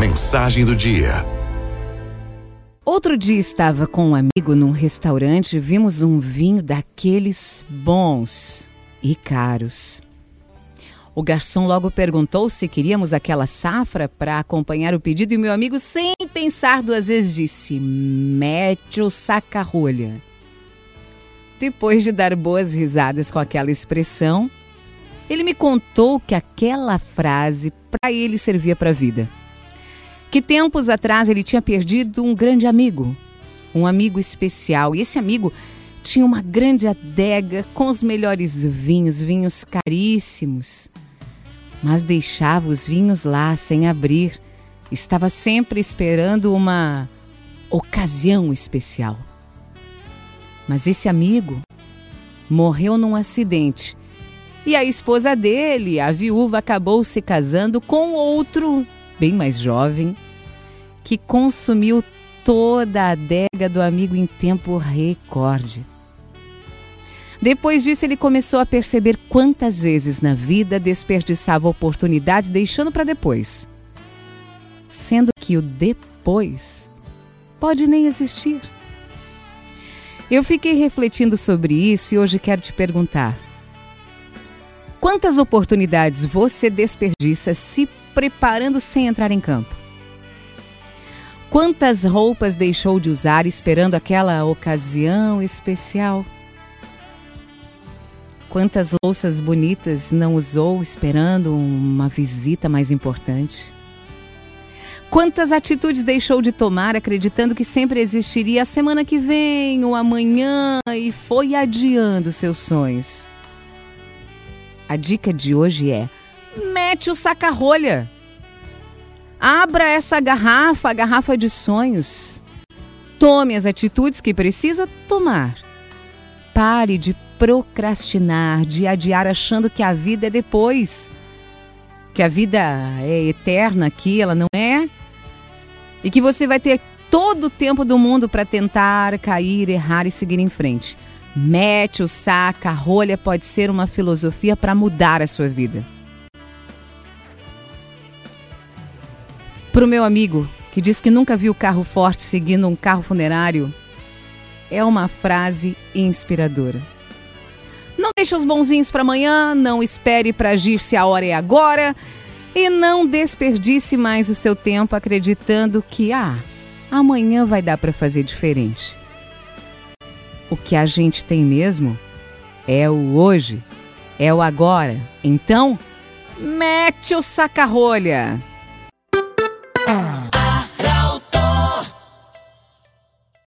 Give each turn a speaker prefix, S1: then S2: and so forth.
S1: Mensagem do dia.
S2: Outro dia estava com um amigo num restaurante e vimos um vinho daqueles bons e caros. O garçom logo perguntou se queríamos aquela safra para acompanhar o pedido e meu amigo, sem pensar duas vezes, disse: mete o saca-rolha. Depois de dar boas risadas com aquela expressão, ele me contou que aquela frase para ele servia para a vida. Que tempos atrás ele tinha perdido um grande amigo, um amigo especial, e esse amigo tinha uma grande adega com os melhores vinhos, vinhos caríssimos. Mas deixava os vinhos lá sem abrir. Estava sempre esperando uma ocasião especial. Mas esse amigo morreu num acidente. E a esposa dele, a viúva, acabou se casando com outro, bem mais jovem, que consumiu toda a adega do amigo em tempo recorde. Depois disso, ele começou a perceber quantas vezes na vida desperdiçava oportunidades deixando para depois. Sendo que o depois pode nem existir. Eu fiquei refletindo sobre isso e hoje quero te perguntar: quantas oportunidades você desperdiça se preparando sem entrar em campo? Quantas roupas deixou de usar esperando aquela ocasião especial? Quantas louças bonitas não usou esperando uma visita mais importante? Quantas atitudes deixou de tomar acreditando que sempre existiria a semana que vem ou amanhã e foi adiando seus sonhos? A dica de hoje é: mete o saca-rolha. Abra essa garrafa, a garrafa de sonhos. Tome as atitudes que precisa tomar. Pare de procrastinar, de adiar achando que a vida é depois. Que a vida é eterna aqui, ela não é e que você vai ter todo o tempo do mundo para tentar, cair, errar e seguir em frente. Mete o saca, a rolha pode ser uma filosofia para mudar a sua vida. Para o meu amigo, que diz que nunca viu carro forte seguindo um carro funerário, é uma frase inspiradora. Não deixe os bonzinhos para amanhã, não espere para agir se a hora é agora. E não desperdice mais o seu tempo acreditando que, ah, amanhã vai dar para fazer diferente. O que a gente tem mesmo é o hoje, é o agora. Então, mete o saca-rolha! Bye.